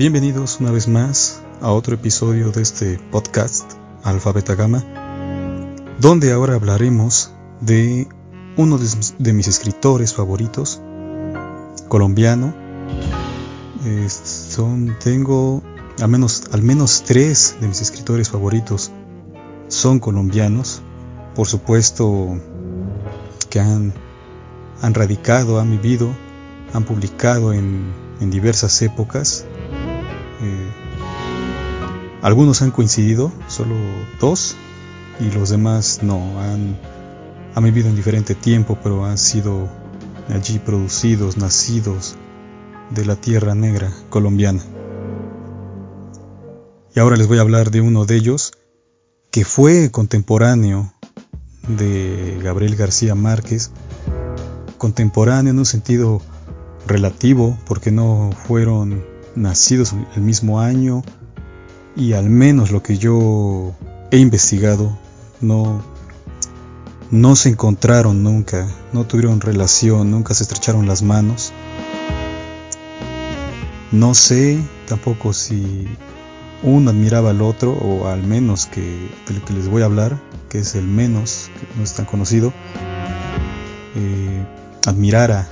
Bienvenidos una vez más a otro episodio de este podcast Alfa Beta Gamma, donde ahora hablaremos de uno de, mis escritores favoritos, colombiano. son, tengo al menos, tres de mis escritores favoritos son colombianos. Por supuesto que han, radicado, han vivido, han publicado en diversas épocas eh, algunos han coincidido, solo dos, y los demás no, han, han vivido en diferente tiempo, pero han sido allí producidos, nacidos de la tierra negra colombiana. Y ahora les voy a hablar de uno de ellos que fue contemporáneo de Gabriel García Márquez, contemporáneo en un sentido relativo, porque no fueron nacidos el mismo año y al menos lo que yo he investigado no no se encontraron nunca, no tuvieron relación, nunca se estrecharon las manos. No sé tampoco si uno admiraba al otro, o al menos que de que les voy a hablar, que es el menos, que no es tan conocido, eh, admirara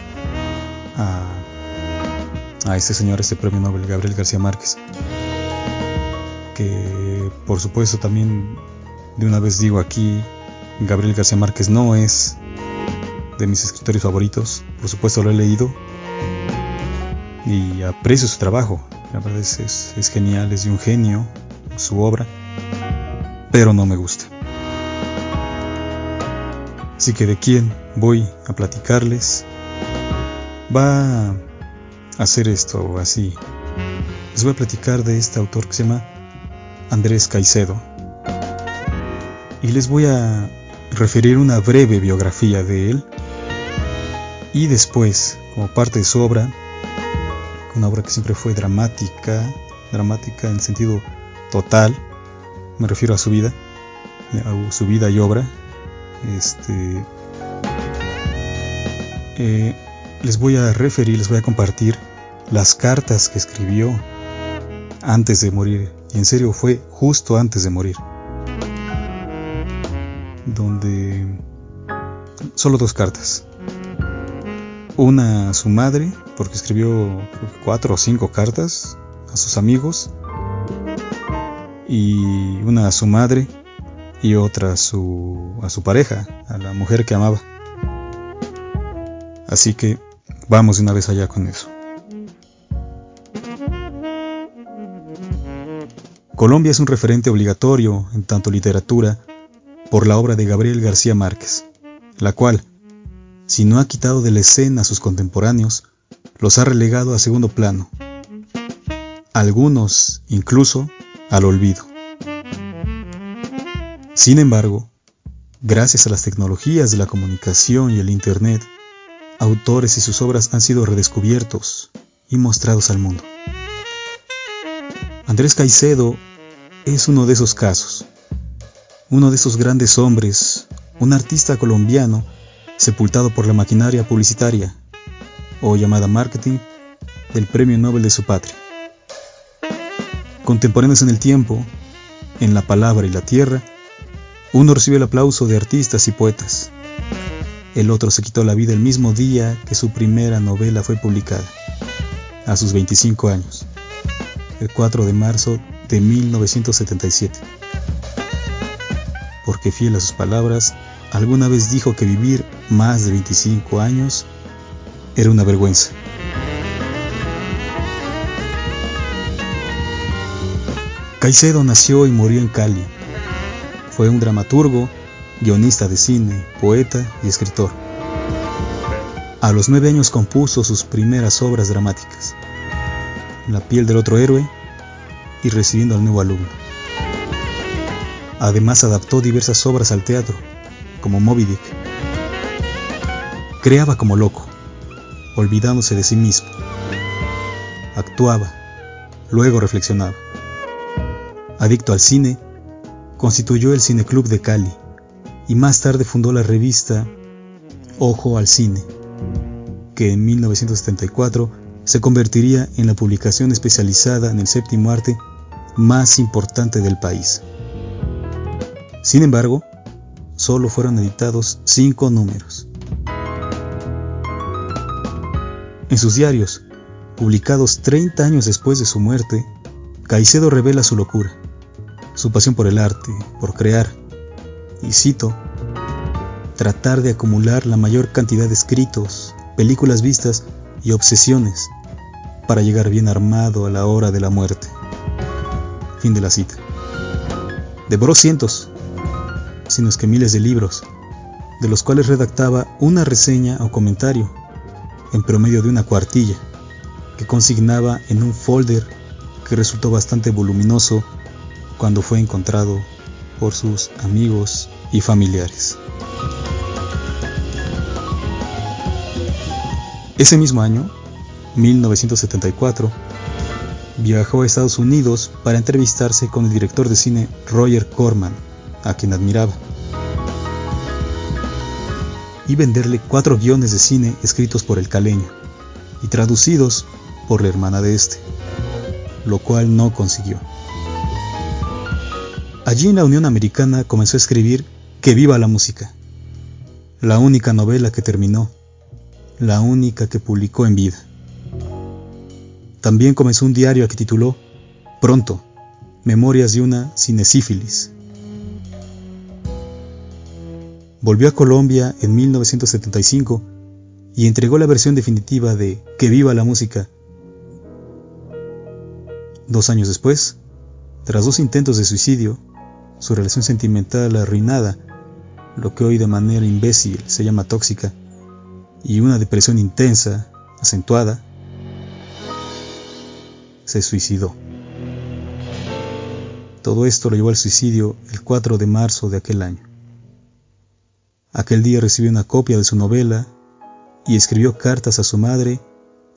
a a este señor, este premio Nobel, Gabriel García Márquez. Que por supuesto también de una vez digo aquí, Gabriel García Márquez no es de mis escritores favoritos, por supuesto lo he leído y aprecio su trabajo, la verdad es, es genial, es de un genio su obra, pero no me gusta. Así que de quién voy a platicarles va hacer esto así. Les voy a platicar de este autor que se llama Andrés Caicedo. Y les voy a referir una breve biografía de él. Y después, como parte de su obra, una obra que siempre fue dramática, dramática en sentido total, me refiero a su vida, a su vida y obra. Este, eh, les voy a referir, les voy a compartir las cartas que escribió antes de morir. Y en serio fue justo antes de morir. Donde solo dos cartas. Una a su madre, porque escribió cuatro o cinco cartas a sus amigos. Y una a su madre y otra a su, a su pareja, a la mujer que amaba. Así que vamos de una vez allá con eso. Colombia es un referente obligatorio en tanto literatura por la obra de Gabriel García Márquez, la cual, si no ha quitado de la escena a sus contemporáneos, los ha relegado a segundo plano, algunos incluso al olvido. Sin embargo, gracias a las tecnologías de la comunicación y el Internet, autores y sus obras han sido redescubiertos y mostrados al mundo. Andrés Caicedo es uno de esos casos, uno de esos grandes hombres, un artista colombiano sepultado por la maquinaria publicitaria o llamada marketing del Premio Nobel de su patria. Contemporáneos en el tiempo, en la palabra y la tierra, uno recibe el aplauso de artistas y poetas. El otro se quitó la vida el mismo día que su primera novela fue publicada, a sus 25 años el 4 de marzo de 1977. Porque fiel a sus palabras, alguna vez dijo que vivir más de 25 años era una vergüenza. Caicedo nació y murió en Cali. Fue un dramaturgo, guionista de cine, poeta y escritor. A los nueve años compuso sus primeras obras dramáticas. La piel del otro héroe y recibiendo al nuevo alumno. Además adaptó diversas obras al teatro, como Moby Dick. Creaba como loco, olvidándose de sí mismo. Actuaba, luego reflexionaba. Adicto al cine, constituyó el Cineclub de Cali y más tarde fundó la revista Ojo al Cine, que en 1974 se convertiría en la publicación especializada en el séptimo arte más importante del país. Sin embargo, solo fueron editados cinco números. En sus diarios, publicados 30 años después de su muerte, Caicedo revela su locura, su pasión por el arte, por crear, y cito, tratar de acumular la mayor cantidad de escritos, películas vistas y obsesiones para llegar bien armado a la hora de la muerte. Fin de la cita. Devoró cientos, sino es que miles de libros, de los cuales redactaba una reseña o comentario, en promedio de una cuartilla, que consignaba en un folder que resultó bastante voluminoso cuando fue encontrado por sus amigos y familiares. Ese mismo año, 1974, viajó a Estados Unidos para entrevistarse con el director de cine Roger Corman, a quien admiraba, y venderle cuatro guiones de cine escritos por el caleño y traducidos por la hermana de este, lo cual no consiguió. Allí en la Unión Americana comenzó a escribir Que viva la música, la única novela que terminó, la única que publicó en vida. También comenzó un diario que tituló Pronto, Memorias de una cinesífilis. Volvió a Colombia en 1975 y entregó la versión definitiva de Que viva la música. Dos años después, tras dos intentos de suicidio, su relación sentimental arruinada, lo que hoy de manera imbécil se llama tóxica, y una depresión intensa, acentuada, se suicidó. Todo esto lo llevó al suicidio el 4 de marzo de aquel año. Aquel día recibió una copia de su novela y escribió cartas a su madre,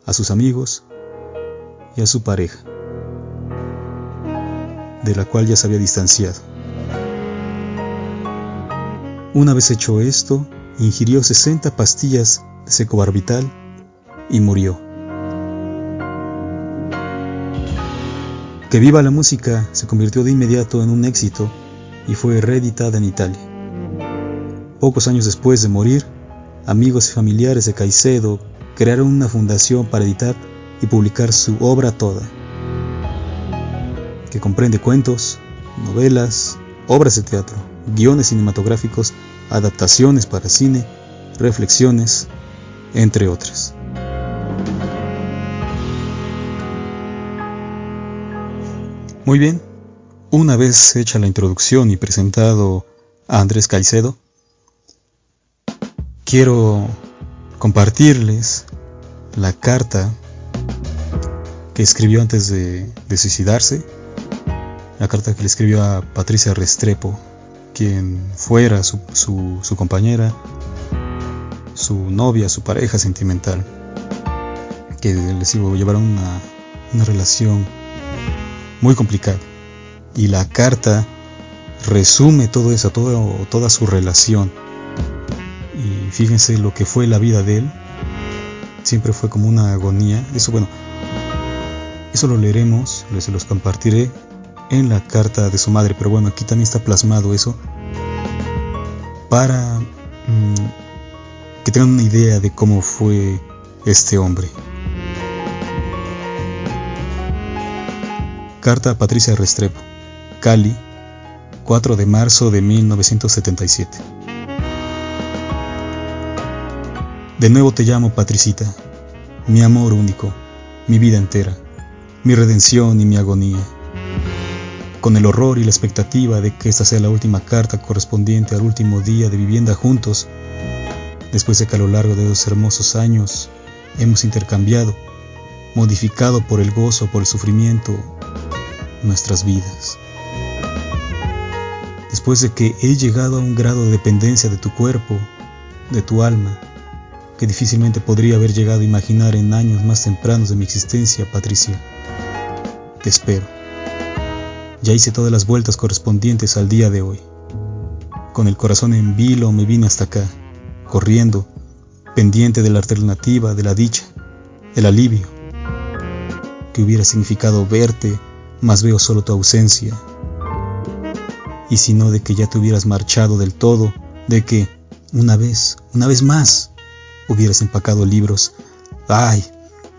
a sus amigos y a su pareja, de la cual ya se había distanciado. Una vez hecho esto, ingirió 60 pastillas de secobarbital y murió. Que viva la música se convirtió de inmediato en un éxito y fue reeditada en Italia. Pocos años después de morir, amigos y familiares de Caicedo crearon una fundación para editar y publicar su obra toda, que comprende cuentos, novelas, obras de teatro, guiones cinematográficos, adaptaciones para cine, reflexiones, entre otras. Muy bien, una vez hecha la introducción y presentado a Andrés Caicedo, quiero compartirles la carta que escribió antes de, suicidarse, la carta que le escribió a Patricia Restrepo, quien fuera su, su, compañera, su novia, su pareja sentimental, que les digo, llevaron una, una relación muy complicada. Y la carta resume todo eso, todo, toda su relación y fíjense lo que fue la vida de él. Siempre fue como una agonía. Eso, bueno, eso lo leeremos, les los compartiré en la carta de su madre. Pero bueno, aquí también está plasmado eso para mm, que tengan una idea de cómo fue este hombre. Carta a Patricia Restrepo, Cali, 4 de marzo de 1977. De nuevo te llamo Patricita, mi amor único, mi vida entera, mi redención y mi agonía. Con el horror y la expectativa de que esta sea la última carta correspondiente al último día de vivienda juntos, después de que a lo largo de dos hermosos años hemos intercambiado, modificado por el gozo, por el sufrimiento, nuestras vidas. Después de que he llegado a un grado de dependencia de tu cuerpo, de tu alma, que difícilmente podría haber llegado a imaginar en años más tempranos de mi existencia, Patricia. Te espero. Ya hice todas las vueltas correspondientes al día de hoy. Con el corazón en vilo me vine hasta acá, corriendo, pendiente de la alternativa, de la dicha, el alivio, que hubiera significado verte, mas veo solo tu ausencia. Y si no de que ya te hubieras marchado del todo, de que, una vez, una vez más, hubieras empacado libros, ay,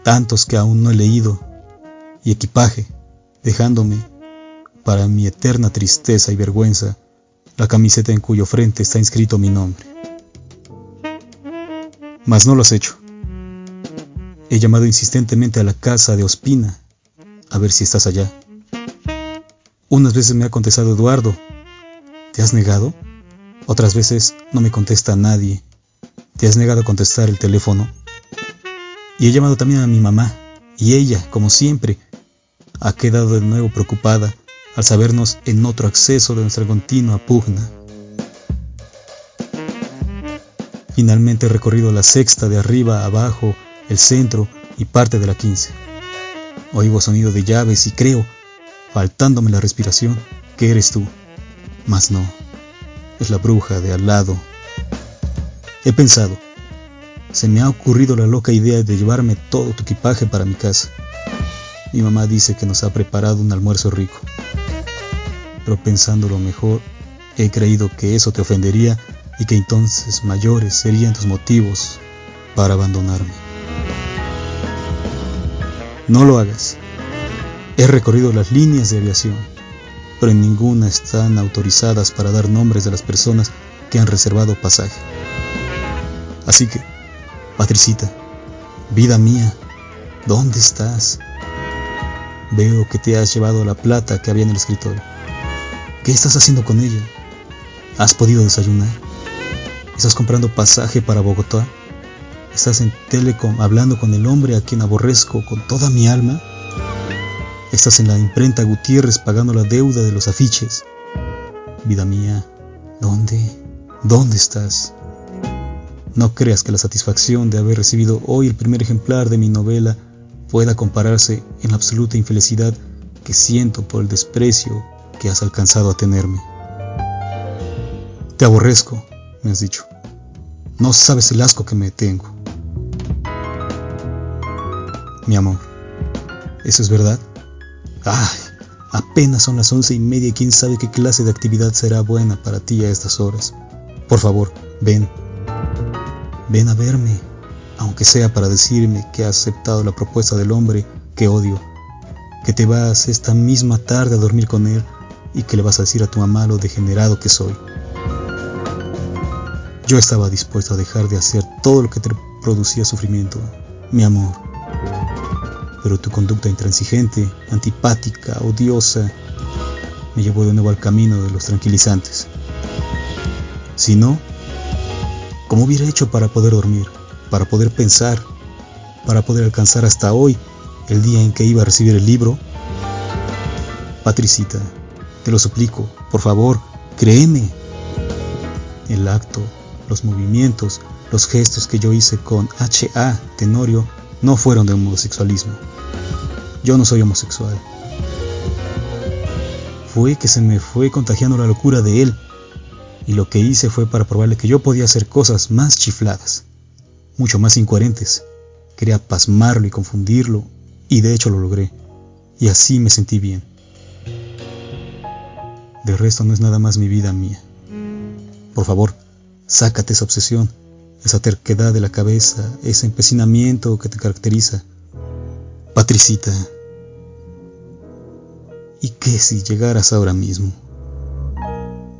tantos que aún no he leído, y equipaje, dejándome, para mi eterna tristeza y vergüenza, la camiseta en cuyo frente está inscrito mi nombre. Mas no lo has hecho. He llamado insistentemente a la casa de Ospina, a ver si estás allá. Unas veces me ha contestado Eduardo. ¿Te has negado? Otras veces no me contesta nadie. ¿Te has negado a contestar el teléfono? Y he llamado también a mi mamá, y ella, como siempre, ha quedado de nuevo preocupada al sabernos en otro acceso de nuestra continua pugna. Finalmente he recorrido la sexta de arriba a abajo, el centro y parte de la quince. Oigo sonido de llaves y creo, faltándome la respiración, que eres tú. Mas no, es la bruja de al lado. He pensado, se me ha ocurrido la loca idea de llevarme todo tu equipaje para mi casa. Mi mamá dice que nos ha preparado un almuerzo rico pero pensándolo mejor, he creído que eso te ofendería y que entonces mayores serían tus motivos para abandonarme. No lo hagas. He recorrido las líneas de aviación, pero en ninguna están autorizadas para dar nombres de las personas que han reservado pasaje. Así que, Patricita, vida mía, ¿dónde estás? Veo que te has llevado la plata que había en el escritorio. ¿Qué estás haciendo con ella? ¿Has podido desayunar? ¿Estás comprando pasaje para Bogotá? ¿Estás en Telecom hablando con el hombre a quien aborrezco con toda mi alma? ¿Estás en la imprenta Gutiérrez pagando la deuda de los afiches? Vida mía, ¿dónde? ¿Dónde estás? No creas que la satisfacción de haber recibido hoy el primer ejemplar de mi novela pueda compararse en la absoluta infelicidad que siento por el desprecio que has alcanzado a tenerme. Te aborrezco, me has dicho. No sabes el asco que me tengo. Mi amor, ¿eso es verdad? Ay, apenas son las once y media y quién sabe qué clase de actividad será buena para ti a estas horas. Por favor, ven. Ven a verme, aunque sea para decirme que has aceptado la propuesta del hombre que odio, que te vas esta misma tarde a dormir con él y que le vas a decir a tu mamá lo degenerado que soy. Yo estaba dispuesto a dejar de hacer todo lo que te producía sufrimiento, mi amor. Pero tu conducta intransigente, antipática, odiosa, me llevó de nuevo al camino de los tranquilizantes. Si no, ¿cómo hubiera hecho para poder dormir, para poder pensar, para poder alcanzar hasta hoy el día en que iba a recibir el libro? Patricita, te lo suplico, por favor, créeme. El acto, los movimientos, los gestos que yo hice con H.A. Tenorio no fueron de homosexualismo. Yo no soy homosexual. Fue que se me fue contagiando la locura de él, y lo que hice fue para probarle que yo podía hacer cosas más chifladas, mucho más incoherentes. Quería pasmarlo y confundirlo, y de hecho lo logré, y así me sentí bien. De resto no es nada más mi vida mía. Por favor, sácate esa obsesión, esa terquedad de la cabeza, ese empecinamiento que te caracteriza. Patricita, ¿y qué si llegaras ahora mismo?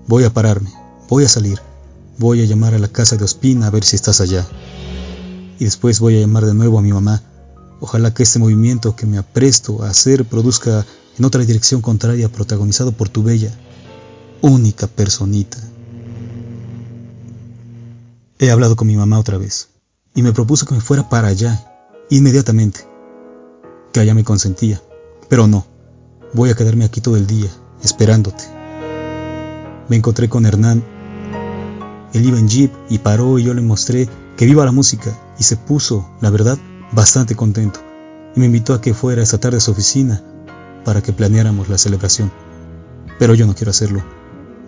Voy a pararme, voy a salir, voy a llamar a la casa de Ospina a ver si estás allá. Y después voy a llamar de nuevo a mi mamá. Ojalá que este movimiento que me apresto a hacer produzca en otra dirección contraria protagonizado por tu bella, única personita. He hablado con mi mamá otra vez y me propuso que me fuera para allá, inmediatamente, que allá me consentía, pero no, voy a quedarme aquí todo el día, esperándote. Me encontré con Hernán. Él iba en jeep y paró y yo le mostré que viva la música y se puso, la verdad, bastante contento y me invitó a que fuera esa tarde a su oficina para que planeáramos la celebración. Pero yo no quiero hacerlo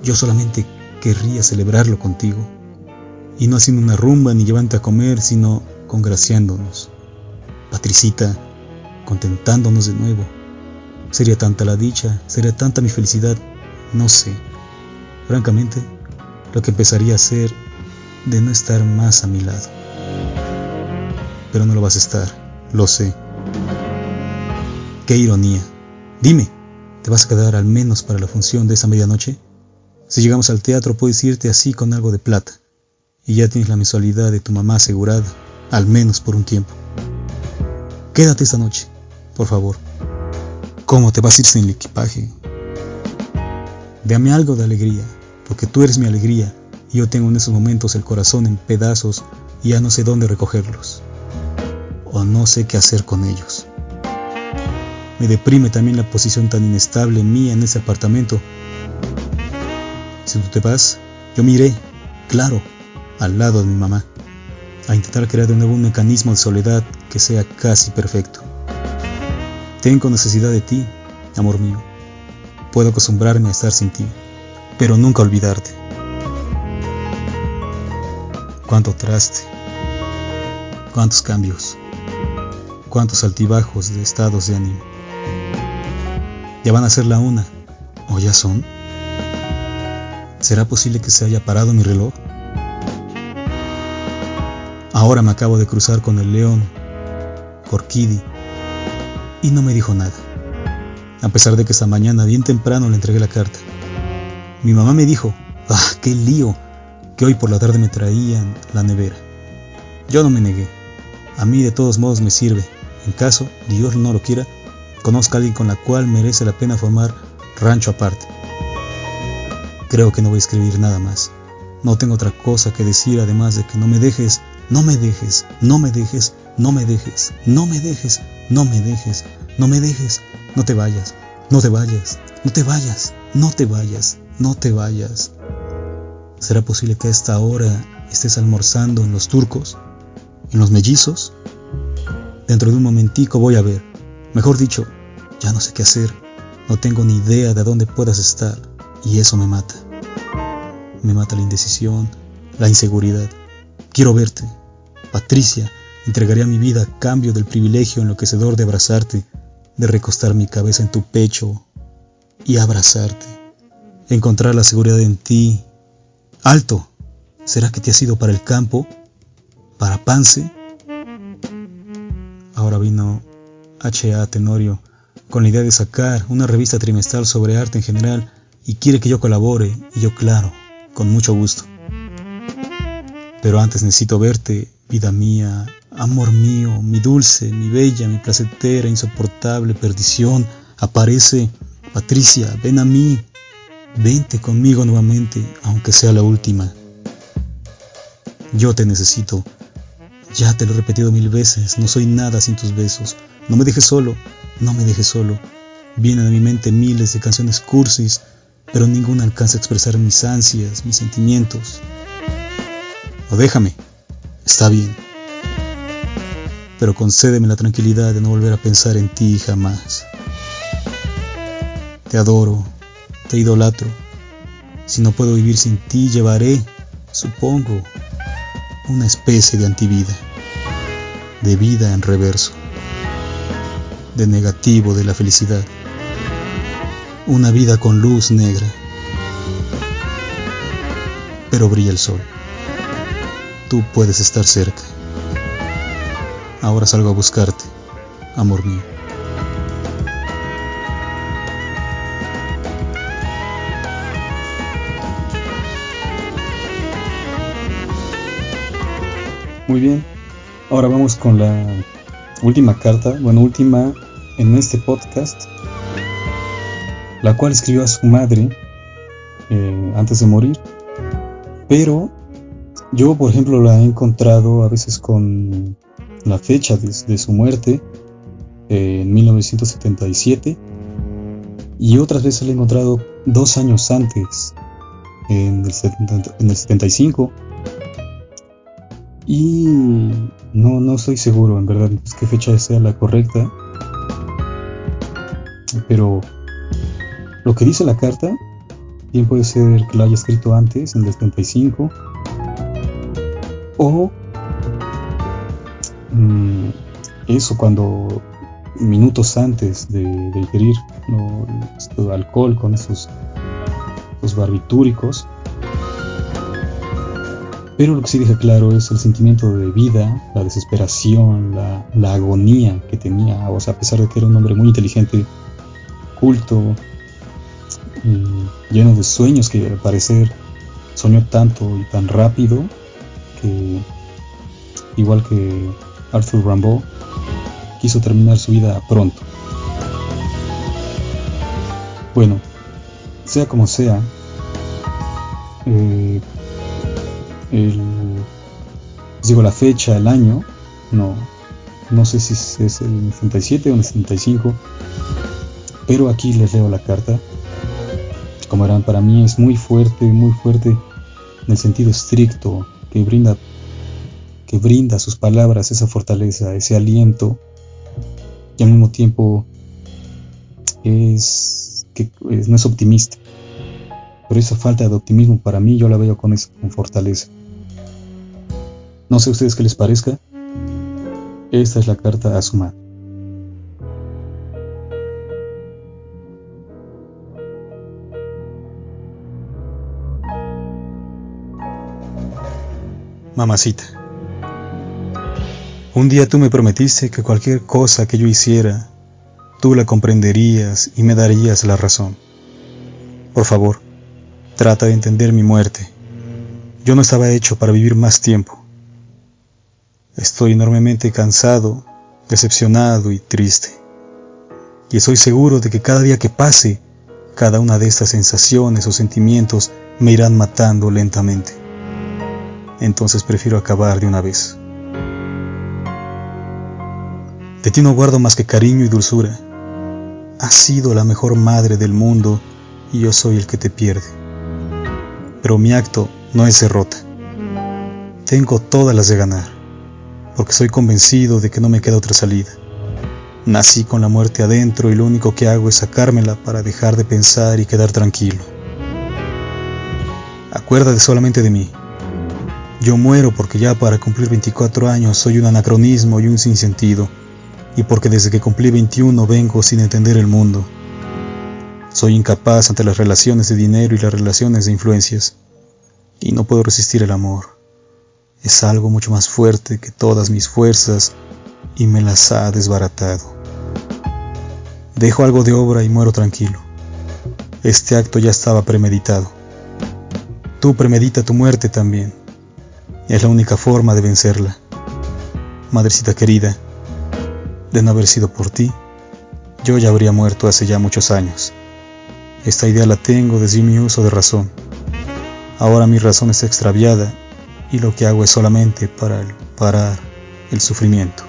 yo solamente querría celebrarlo contigo, y no haciendo una rumba ni llevante a comer, sino congraciándonos. Patricita, contentándonos de nuevo. Sería tanta la dicha, sería tanta mi felicidad, no sé. Francamente, lo que empezaría a ser de no estar más a mi lado. Pero no lo vas a estar, lo sé. Qué ironía. Dime, ¿te vas a quedar al menos para la función de esa medianoche? Si llegamos al teatro puedes irte así con algo de plata y ya tienes la mensualidad de tu mamá asegurada, al menos por un tiempo. Quédate esta noche, por favor. ¿Cómo te vas a ir sin el equipaje? Dame algo de alegría, porque tú eres mi alegría y yo tengo en esos momentos el corazón en pedazos y ya no sé dónde recogerlos. O no sé qué hacer con ellos. Me deprime también la posición tan inestable mía en ese apartamento. Si tú te vas, yo me iré, claro, al lado de mi mamá, a intentar crear de nuevo un mecanismo de soledad que sea casi perfecto. Tengo necesidad de ti, amor mío. Puedo acostumbrarme a estar sin ti, pero nunca olvidarte. Cuánto traste, cuántos cambios, cuántos altibajos de estados de ánimo. Ya van a ser la una, o ya son. ¿Será posible que se haya parado mi reloj? Ahora me acabo de cruzar con el león, Corquidi, y no me dijo nada, a pesar de que esta mañana bien temprano le entregué la carta. Mi mamá me dijo, ¡ah, qué lío! que hoy por la tarde me traían la nevera. Yo no me negué. A mí de todos modos me sirve. En caso, Dios no lo quiera, conozca a alguien con la cual merece la pena formar rancho aparte. Creo que no voy a escribir nada más. No tengo otra cosa que decir además de que no me dejes no me dejes, no me dejes, no me dejes, no me dejes, no me dejes, no me dejes, no te vayas, no te vayas, no te vayas, no te vayas, no te vayas. ¿Será posible que a esta hora estés almorzando en los turcos? ¿En los mellizos? Dentro de un momentico voy a ver. Mejor dicho, ya no sé qué hacer. No tengo ni idea de dónde puedas estar. Y eso me mata. Me mata la indecisión, la inseguridad. Quiero verte. Patricia, entregaría mi vida a cambio del privilegio enloquecedor de abrazarte, de recostar mi cabeza en tu pecho y abrazarte. Encontrar la seguridad en ti. Alto. ¿Será que te has ido para el campo? ¿Para Pance? Ahora vino H.A. Tenorio con la idea de sacar una revista trimestral sobre arte en general y quiere que yo colabore y yo claro, con mucho gusto. Pero antes necesito verte, vida mía, amor mío, mi dulce, mi bella, mi placentera, insoportable perdición. Aparece, Patricia, ven a mí. Vente conmigo nuevamente, aunque sea la última. Yo te necesito. Ya te lo he repetido mil veces, no soy nada sin tus besos. No me dejes solo, no me dejes solo. Vienen a mi mente miles de canciones cursis, pero ninguna alcanza a expresar mis ansias, mis sentimientos o déjame, está bien. Pero concédeme la tranquilidad de no volver a pensar en ti jamás. Te adoro, te idolatro. Si no puedo vivir sin ti, llevaré, supongo, una especie de antivida, de vida en reverso, de negativo de la felicidad, una vida con luz negra. Pero brilla el sol tú puedes estar cerca. Ahora salgo a buscarte, amor mío. Muy bien, ahora vamos con la última carta, bueno, última en este podcast, la cual escribió a su madre eh, antes de morir, pero yo, por ejemplo, la he encontrado a veces con la fecha de, su muerte, eh, en 1977, y otras veces la he encontrado dos años antes, en el, en el 75. Y no, no estoy seguro, en verdad, pues, qué fecha sea la correcta. Pero lo que dice la carta, bien puede ser que la haya escrito antes, en el 75 o mm, eso cuando minutos antes de, ingerir ¿no? alcohol con esos, barbitúricos. Pero lo que sí deja claro es el sentimiento de vida, la desesperación, la, agonía que tenía, o sea, a pesar de que era un hombre muy inteligente, culto, lleno de sueños que al parecer soñó tanto y tan rápido que, igual que Arthur Rimbaud, quiso terminar su vida pronto. Bueno, sea como sea, eh, digo la fecha, el año, no, no sé si es el 77 o el 75, pero aquí les leo la carta. Como verán, para mí es muy fuerte, muy fuerte en el sentido estricto que brinda, que brinda sus palabras esa fortaleza, ese aliento y al mismo tiempo es que no es optimista. Pero esa falta de optimismo para mí yo la veo con, esa, con fortaleza. No sé a ustedes qué les parezca. Esta es la carta a su madre. Mamacita. Un día tú me prometiste que cualquier cosa que yo hiciera, tú la comprenderías y me darías la razón. Por favor, trata de entender mi muerte. Yo no estaba hecho para vivir más tiempo. Estoy enormemente cansado, decepcionado y triste. Y estoy seguro de que cada día que pase, cada una de estas sensaciones o sentimientos me irán matando lentamente. Entonces prefiero acabar de una vez. De ti no guardo más que cariño y dulzura. Has sido la mejor madre del mundo y yo soy el que te pierde. Pero mi acto no es derrota. Tengo todas las de ganar, porque soy convencido de que no me queda otra salida. Nací con la muerte adentro y lo único que hago es sacármela para dejar de pensar y quedar tranquilo. Acuérdate solamente de mí. Yo muero porque ya para cumplir 24 años soy un anacronismo y un sinsentido y porque desde que cumplí 21 vengo sin entender el mundo. Soy incapaz ante las relaciones de dinero y las relaciones de influencias, y no puedo resistir el amor. Es algo mucho más fuerte que todas mis fuerzas y me las ha desbaratado. Dejo algo de obra y muero tranquilo. Este acto ya estaba premeditado. Tú premedita tu muerte también. Es la única forma de vencerla. Madrecita querida, de no haber sido por ti, yo ya habría muerto hace ya muchos años. Esta idea la tengo desde mi uso de razón. Ahora mi razón está extraviada y lo que hago es solamente para parar el sufrimiento.